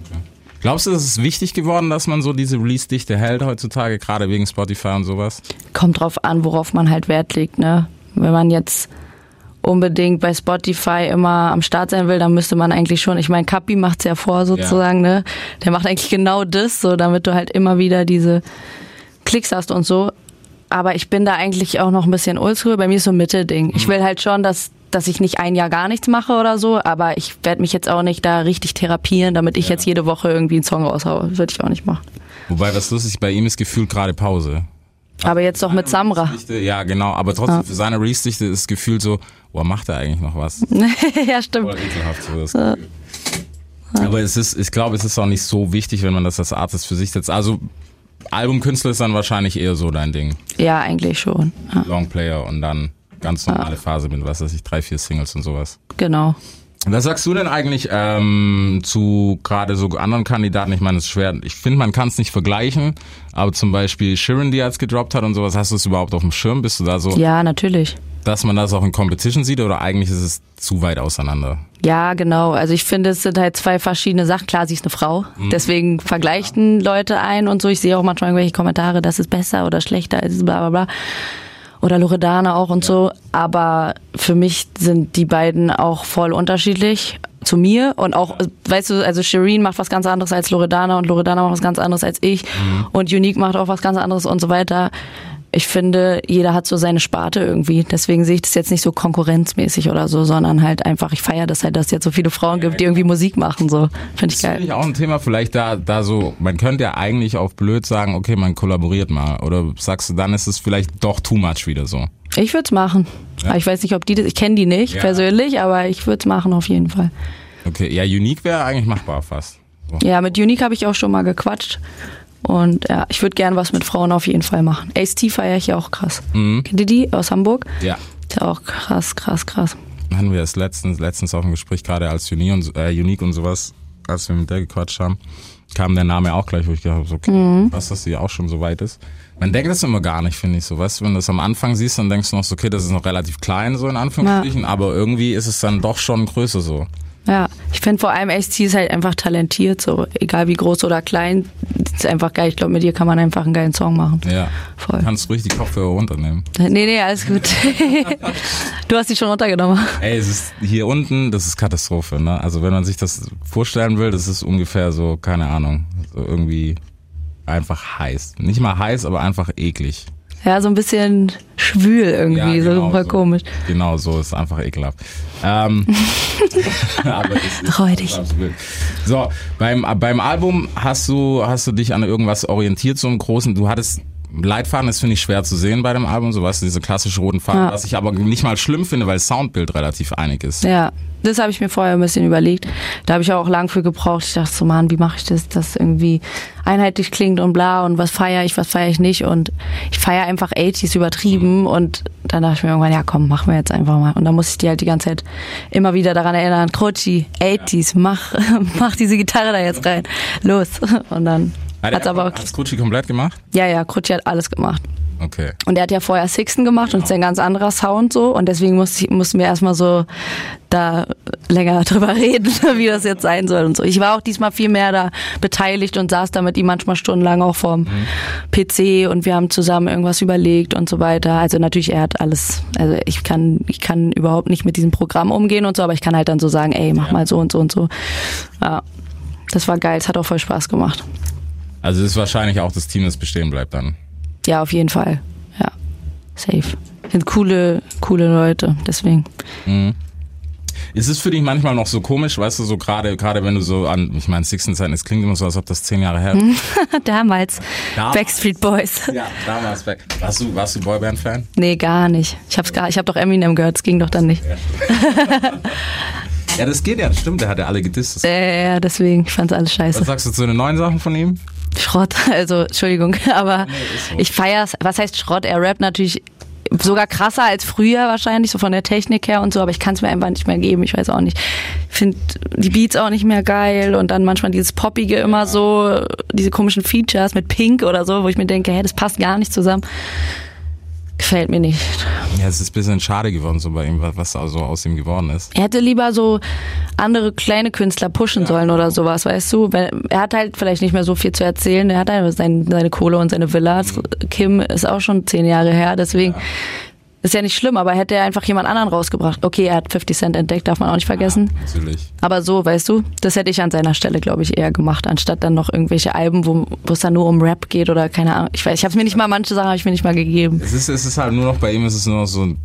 Glaubst du, es ist wichtig geworden, dass man so diese Release-Dichte hält heutzutage, gerade wegen Spotify und sowas? Kommt drauf an, worauf man halt Wert legt, ne? Wenn man jetzt unbedingt bei Spotify immer am Start sein will, dann müsste man eigentlich schon, ich meine, Kapi macht's ja vor sozusagen, ne? Der macht eigentlich genau das, so damit du halt immer wieder diese Klicks hast und so. Aber ich bin da eigentlich auch noch ein bisschen oldschool. Bei mir ist so ein Mittelding. Ich will halt schon, dass dass ich nicht ein Jahr gar nichts mache oder so, aber ich werde mich jetzt auch nicht da richtig therapieren, damit ich jetzt jede Woche irgendwie einen Song raushaue. Das würde ich auch nicht machen. Wobei, was lustig, bei ihm ist gefühlt gerade Pause. Aber jetzt doch mit Samra. Ja, genau, aber trotzdem für seine Release-Dichte ist gefühlt so, boah, macht er eigentlich noch was? ja, stimmt. So das Gefühl. Aber es ist, ich glaube, es ist auch nicht so wichtig, wenn man das als Artist für sich setzt. Also Albumkünstler ist dann wahrscheinlich eher so dein Ding. Ja, eigentlich schon. Ja, Longplayer und dann ganz normale Phase mit, was weiß ich, drei, vier Singles und sowas. genau. Was sagst du denn eigentlich ähm, zu gerade so anderen Kandidaten? Ich meine, es ist schwer. Ich finde, man kann es nicht vergleichen, aber zum Beispiel Sharon, die jetzt gedroppt hat und sowas, hast du es überhaupt auf dem Schirm? Bist du da so, Ja, natürlich. dass man das auch in Competition sieht oder eigentlich ist es zu weit auseinander? Ja, genau. Also ich finde, es sind halt zwei verschiedene Sachen. Klar, sie ist eine Frau. Deswegen vergleichen Leute ein und so. Ich sehe auch manchmal irgendwelche Kommentare, das ist besser oder schlechter als bla bla bla. Oder Loredana auch und so. Aber für mich sind die beiden auch voll unterschiedlich zu mir. Und auch, weißt du, also Shireen macht was ganz anderes als Loredana und Loredana macht was ganz anderes als ich. Und Unique macht auch was ganz anderes und so weiter. Ich finde, jeder hat so seine Sparte irgendwie. Deswegen sehe ich das jetzt nicht so konkurrenzmäßig oder so, sondern halt einfach, ich feiere das halt, dass es jetzt so viele Frauen gibt, die irgendwie Musik machen. So. Finde ich Das finde geil. ich auch ein Thema, vielleicht da, da so, man könnte ja eigentlich auf blöd sagen, okay, man kollaboriert mal. Oder sagst du, dann ist es vielleicht doch too much wieder so. Ich würde es machen. Aber ich weiß nicht, ob die das, ich kenne die nicht Ja. persönlich, aber ich würde es machen auf jeden Fall. Okay, ja, Unique wäre eigentlich machbar fast. Ja, mit Unique habe ich auch schon mal gequatscht. Und ja, ich würde gern was mit Frauen auf jeden Fall machen. Ace-T feiere ich ja auch krass. Kennt ihr die aus Hamburg? Ja. Ist ja auch krass, krass, krass. Hatten wir das letztens, letztens auf dem Gespräch, gerade als Unique und, äh, Unique und sowas, als wir mit der gequatscht haben, kam der Name auch gleich, wo ich gedacht habe, so, okay, was, dass sie auch schon so weit ist. Man denkt das immer gar nicht, finde ich so. Weißt du, wenn du das am Anfang siehst, dann denkst du noch so, okay, das ist noch relativ klein, so in Anführungsstrichen, aber irgendwie ist es dann doch schon größer so. Ja, ich finde vor allem Ace-T ist halt einfach talentiert, so egal wie groß oder klein, ist einfach geil. Ich glaube, mit dir kann man einfach einen geilen Song machen. Ja. Voll. Du kannst ruhig die Kopfhörer runternehmen. Nee, nee, alles gut. du hast die schon runtergenommen. Ey, es ist hier unten, das ist Katastrophe, ne? Also wenn man sich das vorstellen will, das ist ungefähr so, keine Ahnung, so irgendwie einfach heiß. Nicht mal heiß, aber einfach eklig. Ja, so ein bisschen schwül irgendwie, Ja, so genau voll komisch. Genau, so ist einfach ekelhaft. Ähm, aber ist Räudig. So, beim, beim Album hast du, hast du dich an irgendwas orientiert, so im Großen. Du hattest Leitfaden ist, finde ich, schwer zu sehen bei dem Album, so weißt du, diese klassische roten Farben, Ja. was ich aber nicht mal schlimm finde, weil das Soundbild relativ einig ist. Ja, das habe ich mir vorher ein bisschen überlegt. Da habe ich auch lang für gebraucht. Ich dachte so, Mann, wie mache ich das, dass irgendwie einheitlich klingt und bla und was feiere ich, was feiere ich nicht und ich feiere einfach 80s übertrieben und dann dachte ich mir irgendwann, ja komm, machen wir jetzt einfach mal. Und dann muss ich die halt die ganze Zeit immer wieder daran erinnern, Croci, 80s, mach, mach diese Gitarre da jetzt rein, los. Und dann Hat hat's er aber, hat's komplett gemacht? ja, ja, Croci hat alles gemacht. Okay. Und er hat ja vorher Sixten gemacht und es ist ja ein ganz anderer Sound so. Und deswegen musste ich, mussten wir erstmal so da länger drüber reden, wie das jetzt sein soll und so. Ich war auch diesmal viel mehr da beteiligt und saß da mit ihm manchmal stundenlang auch vorm PC und wir haben zusammen irgendwas überlegt und so weiter. Also natürlich, er hat alles, also ich kann, ich kann überhaupt nicht mit diesem Programm umgehen und so, aber ich kann halt dann so sagen, ey, mach mal so und so und so. Ja. Das war geil, es hat auch voll Spaß gemacht. Also es ist wahrscheinlich auch das Team, das bestehen bleibt dann. Ja, auf jeden Fall. Ja. Safe. Sind coole, coole Leute, deswegen. Ist es für dich manchmal noch so komisch, weißt du, so gerade, gerade wenn du so an, ich meine, Sixten Zeiten, es klingt immer so, als ob das zehn Jahre her ist. Damals. Damals. Backstreet Boys. Ja, damals weg. Warst du, warst du Boyband-Fan? Nee, gar nicht. Ich hab's gar, ich hab doch Eminem gehört, es ging doch dann nicht. Ja, das geht ja, das stimmt, der hat ja alle gedisst. Das- Äh, ja, deswegen, ich fand's alles Was scheiße. sagst du zu den neuen Sachen von ihm? Schrott, also Entschuldigung, aber so. ich feier's. Was heißt Schrott? Er rappt natürlich sogar krasser als früher wahrscheinlich, so von der Technik her und so, aber ich kann es mir einfach nicht mehr geben. Ich weiß auch nicht. Ich finde die Beats auch nicht mehr geil und dann manchmal dieses Poppige immer so, diese komischen Features mit Pink oder so, wo ich mir denke, hey, das passt gar nicht zusammen. Gefällt mir nicht. Ja, es ist ein bisschen schade geworden, so bei ihm, was so aus ihm geworden ist. Er hätte lieber so andere kleine Künstler pushen sollen oder sowas, weißt du? Er hat halt vielleicht nicht mehr so viel zu erzählen. Er hat halt sein, seine Kohle und seine Villas. Kim ist auch schon zehn Jahre her, deswegen ist ja nicht schlimm, aber hätte er einfach jemand anderen rausgebracht. Okay, er hat 50 Cent entdeckt, darf man auch nicht vergessen. Natürlich. Aber so, weißt du, das hätte ich an seiner Stelle, glaube ich, eher gemacht, anstatt dann noch irgendwelche Alben, wo es dann nur um Rap geht oder keine Ahnung. Ich weiß, ich habe mir nicht mal, manche Sachen habe ich mir nicht mal gegeben. Es ist, es ist halt nur noch, bei ihm ist es nur noch so ein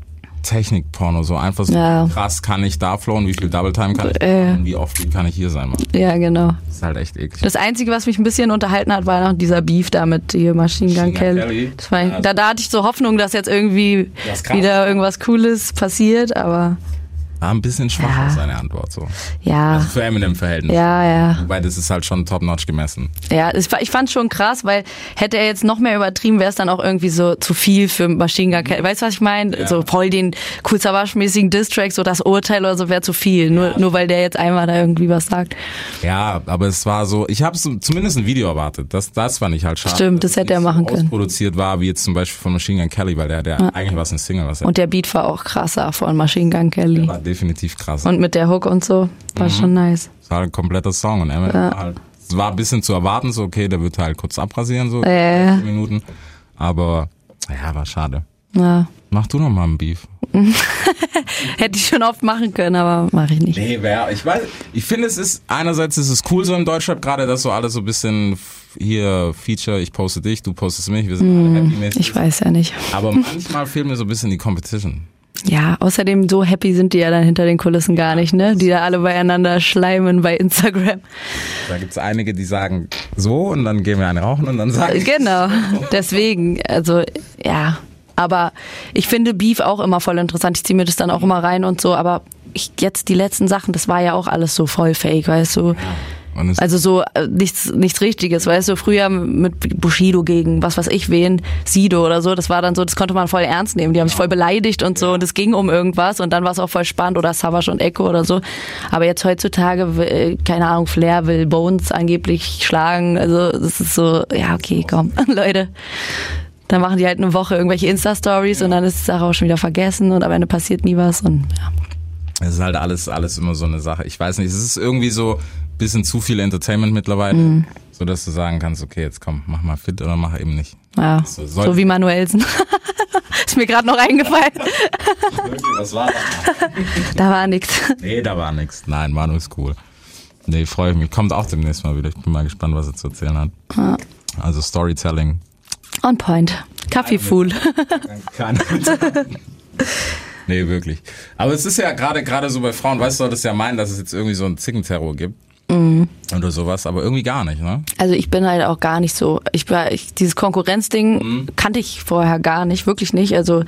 Technikporno, so einfach so Ja. krass kann ich da flowen, wie viel Double Time kann ich Äh. machen, wie oft kann ich hier sein, Mann. Ja, genau. Das ist halt echt eklig. Das Einzige, was mich ein bisschen unterhalten hat, war noch dieser Beef da mit hier Machine Gun Kelly. Kelly. War, Ja. da, da hatte ich so Hoffnung, dass jetzt irgendwie wieder irgendwas Cooles passiert, aber War ein bisschen schwach Ja. seine Antwort so. ja, Für Eminem-Verhältnis. ja, ja. Wobei das ist halt schon top-notch gemessen. Ja, war- ich fand schon krass, weil hätte er jetzt noch mehr übertrieben, wäre es dann auch irgendwie so zu viel für Machine Gun Kelly. Weißt du, was ich meine? Ja. So voll den cool mäßigen Distrack, so das Urteil oder so wäre zu viel. Nur, nur weil der jetzt einmal da irgendwie was sagt. Ja, aber es war so, ich habe zumindest ein Video erwartet. Das, das fand ich halt schade. Stimmt, das hätte er machen so können. ausproduziert war, wie jetzt zum Beispiel von Machine Gun Kelly, weil der, der eigentlich war es eine Single, was er Und der Beat war auch krasser von Machine Gun Kelly. Definitiv krass. Und mit der Hook und so, war schon nice. Es war ein kompletter Song und Eminem war halt, es war ein bisschen zu erwarten, so okay, der wird halt kurz abrasieren, so Äh. Minuten. Aber ja, war schade. Ja. Mach du noch mal einen Beef. Hätte ich schon oft machen können, aber mache ich nicht. Nee, wer, ich weiß, ich finde es ist, einerseits ist es cool so im Deutschrap gerade, dass so alles so ein bisschen hier Feature, ich poste dich, du postest mich, wir sind alle happy mäßig. Mhm. Ich weiß ja nicht. Aber manchmal fehlt mir so ein bisschen die Competition. Ja, außerdem so happy sind die ja dann hinter den Kulissen gar nicht, ne? Die da alle beieinander schleimen bei Instagram. Da gibt's einige, die sagen so und dann gehen wir einen rauchen und dann sagen Genau. Deswegen, also ja. Aber ich finde Beef auch immer voll interessant. Ich ziehe mir das dann auch immer rein und so. Aber ich, jetzt die letzten Sachen, das war ja auch alles so voll fake, weißt du? Es, Also so äh, nichts, nichts Richtiges, weißt du, früher mit Bushido gegen was weiß ich wen, Sido oder so, das war dann so, das konnte man voll ernst nehmen. Die haben sich voll beleidigt und so und es ging um irgendwas und dann war es auch voll spannend oder Savage und Echo oder so. Aber jetzt heutzutage, will, keine Ahnung, Flair will Bones angeblich schlagen, also das ist so, ja okay, komm, Leute. Dann machen die halt eine Woche irgendwelche Insta-Stories und dann ist die Sache auch schon wieder vergessen und am Ende passiert nie was und ja. es ist halt alles, alles immer so eine Sache. Ich weiß nicht, es ist irgendwie so bisschen zu viel Entertainment mittlerweile, Mhm. so dass du sagen kannst, okay, jetzt komm, mach mal fit oder mach eben nicht. Ja, So, so, soll- wie Manuelsen. ist mir gerade noch eingefallen. Was war das? Da war nix. Nee, da war nix. Nein, Manu ist cool. Nee, freue ich mich. Kommt auch demnächst mal wieder. Ich bin mal gespannt, was er zu erzählen hat. Also Storytelling. On point. Kaffeefool. Keine Nee, wirklich. Aber es ist ja gerade gerade so bei Frauen, weißt du, das ja meinen, dass es jetzt irgendwie so einen Zickenterror gibt. Oder sowas, aber irgendwie gar nicht, ne? Also ich bin halt auch gar nicht so. Ich war, ich, dieses Konkurrenzding Mhm. kannte ich vorher gar nicht, wirklich nicht. Also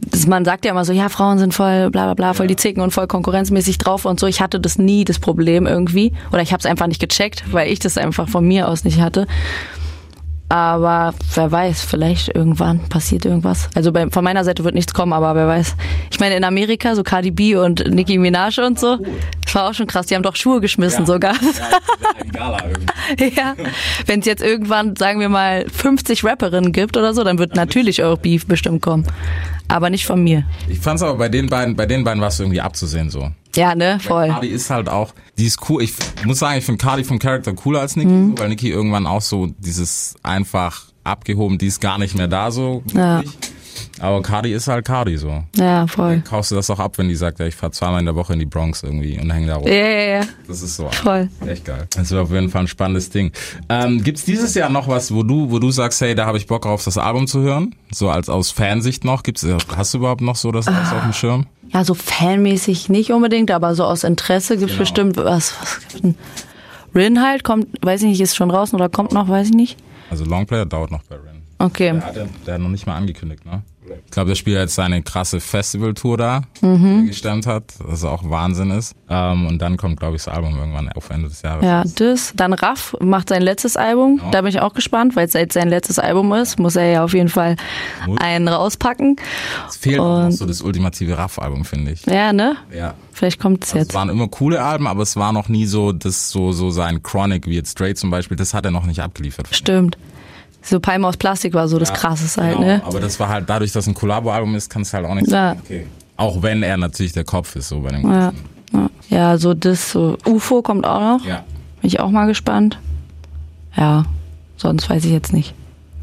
das, man sagt ja immer so, ja, Frauen sind voll bla bla bla, voll die Zicken und voll konkurrenzmäßig drauf und so. Ich hatte das nie, das Problem irgendwie. Oder ich habe es einfach nicht gecheckt, weil ich das einfach von mir aus nicht hatte. Aber wer weiß, vielleicht irgendwann passiert irgendwas. Also bei, von meiner Seite wird nichts kommen, aber wer weiß. Ich meine, in Amerika, so Cardi B und Nicki Minaj und so, das war auch schon krass. Die haben doch Schuhe geschmissen sogar. Ja, wenn es jetzt irgendwann, sagen wir mal, 50 Rapperinnen gibt oder so, dann wird natürlich auch Beef bestimmt kommen. Aber nicht von mir. Ich fand's aber bei den beiden, bei den beiden war es irgendwie abzusehen so. Ja, ne, voll. Cardi ist halt auch, die ist cool. Ich muss sagen, ich finde Cardi vom Charakter cooler als Nicki, Mhm. weil Nicki irgendwann auch so dieses einfach abgehoben, die ist gar nicht mehr da so. Ja. wirklich. Aber Cardi ist halt Cardi so. Ja, voll. Kaufst du das auch ab, wenn die sagt, ja, ich fahr zweimal in der Woche in die Bronx irgendwie und hänge da rum. Ja, ja, ja. Das ist so Voll. echt geil. Das wird auf jeden Fall ein spannendes Ding. Ähm, gibt's dieses Jahr noch was, wo du, wo du sagst, hey, da habe ich Bock drauf, das Album zu hören? So als aus Fansicht noch? Gibt's, hast du überhaupt noch so das alles auf dem Schirm? Ja, so fanmäßig nicht unbedingt, aber so aus Interesse gibt's Genau. bestimmt was. was gibt's denn? Rin halt kommt, weiß ich nicht, ist schon draußen oder kommt noch, weiß ich nicht. Also Longplayer dauert noch bei Ren. Okay. Der hat, der hat noch nicht mal angekündigt, ne? Ich glaube, der spielt jetzt seine krasse Festivaltour da, Mhm. die gestemmt hat, was auch Wahnsinn ist. Ähm, und dann kommt, glaube ich, das Album irgendwann auf Ende des Jahres. Ja, das. Dann Raff macht sein letztes Album. Da bin ich auch gespannt, weil es jetzt sein letztes Album ist. Muss er ja auf jeden Fall Muss. einen rauspacken. Es fehlt auch noch Und- so das ultimative Raff-Album, finde ich. Ja, ne? Ja. Vielleicht kommt's Es jetzt. waren immer coole Alben, aber es war noch nie so, das so, so sein Chronic, wie jetzt Straight zum Beispiel, das hat er noch nicht abgeliefert. Stimmt. So Palme aus Plastik war so das Krasseste halt, Genau, ne? Aber das war halt, dadurch, dass es ein Collabo-Album ist, kannst du halt auch nicht Ja. sagen, okay. Auch wenn er natürlich der Kopf ist, so bei dem Ja, Ganzen. ja. ja, so das, so UFO kommt auch noch. Ja. Bin ich auch mal gespannt. Ja, sonst weiß ich jetzt nicht.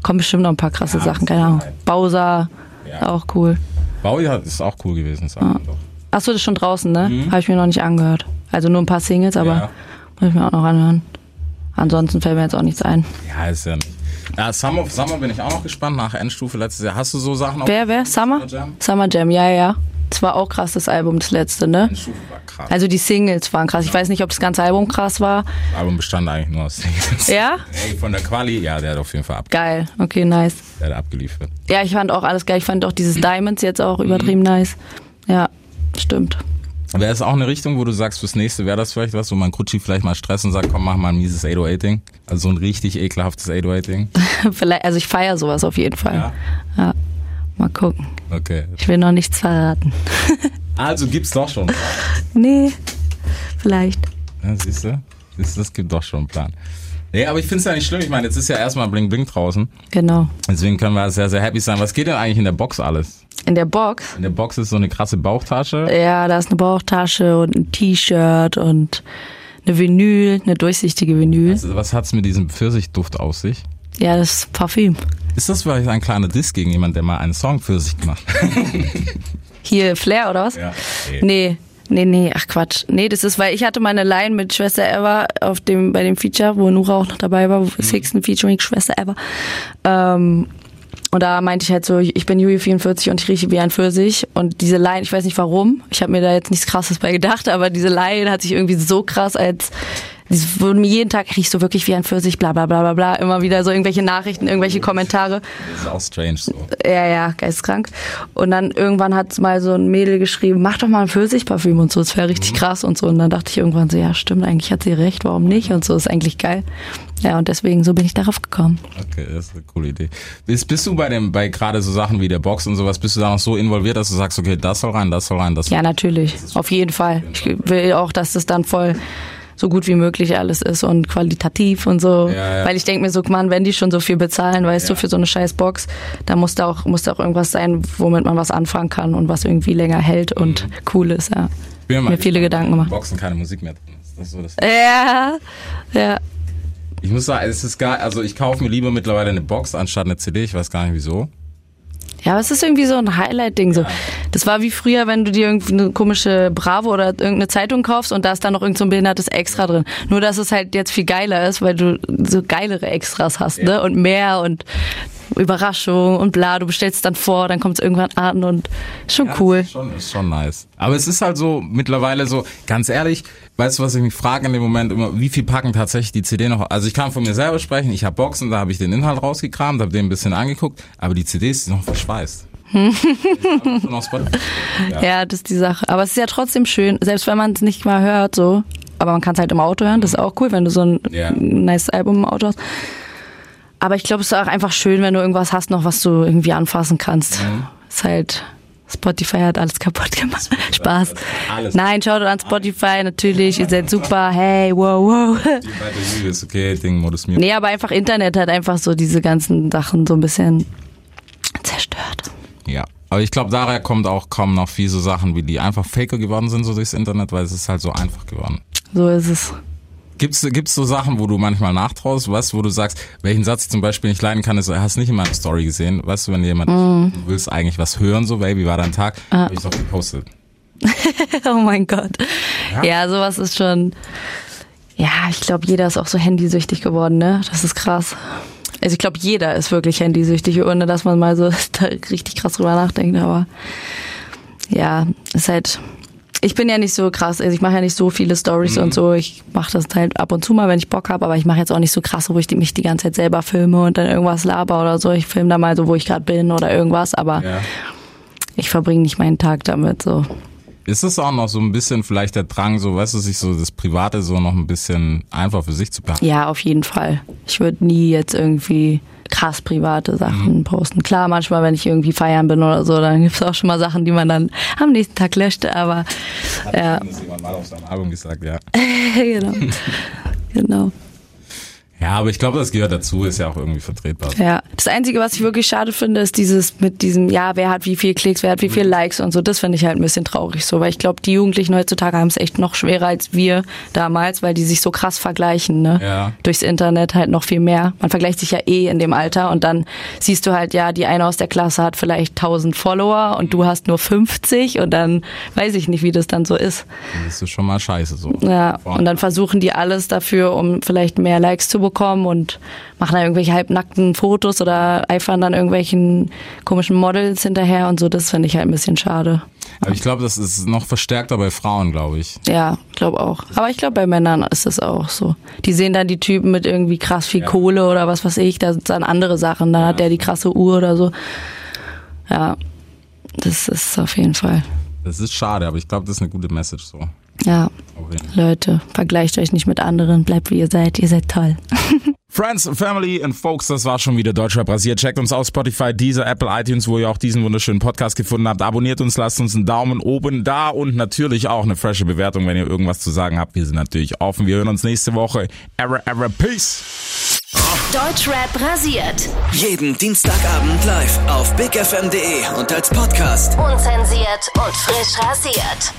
Kommen bestimmt noch ein paar krasse Ja, Sachen, keine Ahnung. Bowser, Ja. auch cool. Bowie ist auch cool gewesen, das Album doch. Achso, das ist schon draußen, ne? Habe ich mir noch nicht angehört. Also nur ein paar Singles, aber Mhm. Ja. muss ich mir auch noch anhören. Ansonsten fällt mir jetzt auch nichts ein. Ja, ist ja nicht. Ja, Summer, Summer bin ich auch noch gespannt, nach Endstufe letztes Jahr. Hast du so Sachen auf Wer, wer? Summer? Summer Jam? Summer Jam, ja, ja. Das war auch krass, das Album, das letzte, ne? Endstufe war krass. Also die Singles waren krass. Ich weiß nicht, ob das ganze Album krass war. das Album bestand eigentlich nur aus Singles. Ja? Ey, von der Quali, ja, der hat auf jeden Fall ab, Geil, okay, nice. der hat abgeliefert. Ja, ich fand auch alles geil. Ich fand auch dieses Diamonds jetzt auch übertrieben nice. Ja, stimmt. Wäre es auch eine Richtung, wo du sagst, fürs nächste wäre das vielleicht was, wo man Kutschi vielleicht mal stresst und sagt, komm, mach mal ein mieses 808-Ding. Also so ein richtig ekelhaftes 808-Ding. Vielleicht, also ich feiere sowas auf jeden Fall. Ja. Ja. Mal gucken. Okay. Ich will noch nichts verraten. Also gibt's doch schon. Nee, vielleicht. Ja, siehst du? Siehst du, das gibt doch schon einen Plan. Nee, aber ich finde es ja nicht schlimm. Ich meine, jetzt ist ja erstmal Bling Bling draußen. Genau. Deswegen können wir sehr, sehr happy sein. Was geht denn eigentlich in der Box alles? In der Box. In der Box ist so eine krasse Bauchtasche. Ja, da ist eine Bauchtasche und ein T-Shirt und eine Vinyl, eine durchsichtige Vinyl. Also, was hat's mit diesem Pfirsichduft auf sich? Ja, das ist Parfüm. Ist das vielleicht ein kleiner Diss gegen jemand, der mal einen Song für sich gemacht hat? Hier Flair oder was? Ja. Nee. Nee, nee, ach Quatsch. Nee, das ist, weil ich hatte meine Line mit Schwester Eva auf dem, bei dem Feature, wo Nura auch noch dabei war, wo Sixten Featuring Schwester Eva. Ähm, und da meinte ich halt so, ich bin Juli 44 und ich rieche wie ein Pfirsich. Und diese Line, ich weiß nicht warum, ich habe mir da jetzt nichts krasses bei gedacht, aber diese Line hat sich irgendwie so krass als, wurde mir jeden Tag riechst du wirklich wie ein Pfirsich, bla bla bla bla bla, immer wieder so irgendwelche Nachrichten, irgendwelche Kommentare. Das ist auch strange so. Ja, ja, geistkrank. Und dann irgendwann hat mal so ein Mädel geschrieben, mach doch mal ein Pfirsichparfüm und so, das wäre richtig krass und so. Und dann dachte ich irgendwann so, ja stimmt, eigentlich hat sie recht, warum nicht? Und so ist eigentlich geil. Ja, und deswegen, so bin ich darauf gekommen. Okay, das ist eine coole Idee. Bist, bist du bei dem, bei gerade so Sachen wie der Box und sowas, bist du da noch so involviert, dass du sagst, okay, das soll rein, das soll rein, das soll Ja, natürlich, auf jeden Fall. Ich will auch, dass das dann voll so gut wie möglich alles ist und qualitativ und so. Ja, ja. Weil ich denke mir so, man, wenn die schon so viel bezahlen, weißt du, für so eine scheiß Box, da muss da auch, muss da auch irgendwas sein, womit man was anfangen kann und was irgendwie länger hält und cool ist, ja. Ich bin mir viele Gedanken gemacht. Boxen keine Musik mehr drin ist. Das ist so das Ja, ja. Ich muss sagen, es ist gar, also ich kaufe mir lieber mittlerweile eine Box anstatt eine CD, ich weiß gar nicht wieso. Ja, aber es ist irgendwie so ein Highlight-Ding. So. Das war wie früher, wenn du dir irgendwie eine komische Bravo oder irgendeine Zeitung kaufst und da ist dann noch irgend so ein behindertes Extra drin. Nur, dass es halt jetzt viel geiler ist, weil du so geilere Extras hast, ne? Und mehr und Überraschung und bla. Du bestellst dann vor, dann kommt es irgendwann an und schon Ja, cool. Ist schon, ist schon nice. Aber es ist halt so mittlerweile so, ganz ehrlich, weißt du, was ich mich frage in dem Moment immer, wie viel packen tatsächlich die CD noch? Also ich kann von mir selber sprechen, ich habe Boxen, da habe ich den Inhalt rausgekramt, habe den ein bisschen angeguckt, aber die CD ist noch verschweißt. Ja. Ja, das ist die Sache. Aber es ist ja trotzdem schön, selbst wenn man es nicht mal hört, so. Aber man kann es halt im Auto hören, das ist auch cool, wenn du so ein Ja. nice Album im Auto hast. Aber ich glaube, es ist auch einfach schön, wenn du irgendwas hast noch, was du irgendwie anfassen kannst. Mhm. Ist halt, Spotify hat alles kaputt gemacht. Spaß. alles. Nein, schaut an Spotify, natürlich, ihr seid super, hey, wow, wow. Die bei der Julie ist okay, Ding, Modus Mute. Nee, aber einfach Internet hat einfach so diese ganzen Sachen so ein bisschen zerstört. Ja. Aber ich glaube, daher kommt auch kommen noch viel so Sachen, wie die einfach faker geworden sind, so durchs Internet, weil es ist halt so einfach geworden. So ist es. Gibt's gibt's so Sachen, wo du manchmal nachtraust, was, wo du sagst, welchen Satz ich zum Beispiel nicht leiden kann, ist, hast nicht in meiner Story gesehen, weißt du, wenn jemand, Mm. du willst eigentlich was hören, so, baby, war dein Tag, hab ich doch gepostet. oh mein Gott. Ja, sowas ist schon. Ja, ich glaube, jeder ist auch so handysüchtig geworden, ne? Das ist krass. Also ich glaube, jeder ist wirklich handysüchtig, ohne dass man mal so da richtig krass drüber nachdenkt. Aber ja, ist halt. Ich bin ja nicht so krass, also ich mache ja nicht so viele Stories und so. Ich mache das halt ab und zu mal, wenn ich Bock habe, aber ich mache jetzt auch nicht so krass, wo ich die, mich die ganze Zeit selber filme und dann irgendwas laber oder so. Ich filme da mal so, wo ich gerade bin oder irgendwas, aber Ja. ich verbringe nicht meinen Tag damit so. Ist es auch noch so ein bisschen vielleicht der Drang, so, weißt du, sich so das Private so noch ein bisschen einfach für sich zu behalten? Ja, auf jeden Fall. Ich würde nie jetzt irgendwie krass private Sachen Mhm. posten. Klar, manchmal, wenn ich irgendwie feiern bin oder so, dann gibt's auch schon mal Sachen, die man dann am nächsten Tag löscht, aber ja, Das jemand mal auf seinem Album gesagt, ja. genau. genau. Ja, aber ich glaube, das gehört dazu, ist ja auch irgendwie vertretbar. Ja. Das Einzige, was ich wirklich schade finde, ist dieses mit diesem, ja, wer hat wie viel Klicks, wer hat wie Mhm. viel Likes und so. Das finde ich halt ein bisschen traurig so, weil ich glaube, die Jugendlichen heutzutage haben es echt noch schwerer als wir damals, weil die sich so krass vergleichen, ne? Ja. Durchs Internet halt noch viel mehr. Man vergleicht sich ja eh in dem Alter und dann siehst du halt, ja, die eine aus der Klasse hat vielleicht 1000 Follower und du hast nur 50 und dann weiß ich nicht, wie das dann so ist. Das ist schon mal scheiße so. Ja, und dann versuchen die alles dafür, um vielleicht mehr Likes zu bekommen und machen dann irgendwelche halbnackten Fotos oder eifern dann irgendwelchen komischen Models hinterher und so. Das finde ich halt ein bisschen schade. Aber ich glaube, das ist noch verstärkter bei Frauen, glaube ich. Ja, glaube auch. Aber ich glaube, bei Männern ist das auch so. Die sehen dann die Typen mit irgendwie krass viel Kohle oder was weiß ich, da sind dann andere Sachen. Da hat der die krasse Uhr oder so. Ja, das ist auf jeden Fall. Das ist schade, aber ich glaube, das ist eine gute Message so. Ja, Auf. Leute, vergleicht euch nicht mit anderen, bleibt wie ihr seid, ihr seid toll. Friends, Family and Folks, das war schon wieder Deutschrap rasiert. Checkt uns aus Spotify, dieser Apple, iTunes, wo ihr auch diesen wunderschönen Podcast gefunden habt. Abonniert uns, lasst uns einen Daumen oben da und natürlich auch eine frische Bewertung, wenn ihr irgendwas zu sagen habt. Wir sind natürlich offen. Wir hören uns nächste Woche. Ever, ever, peace. Deutschrap rasiert. Jeden Dienstagabend live auf bigfm.de und als Podcast. Unzensiert und frisch rasiert.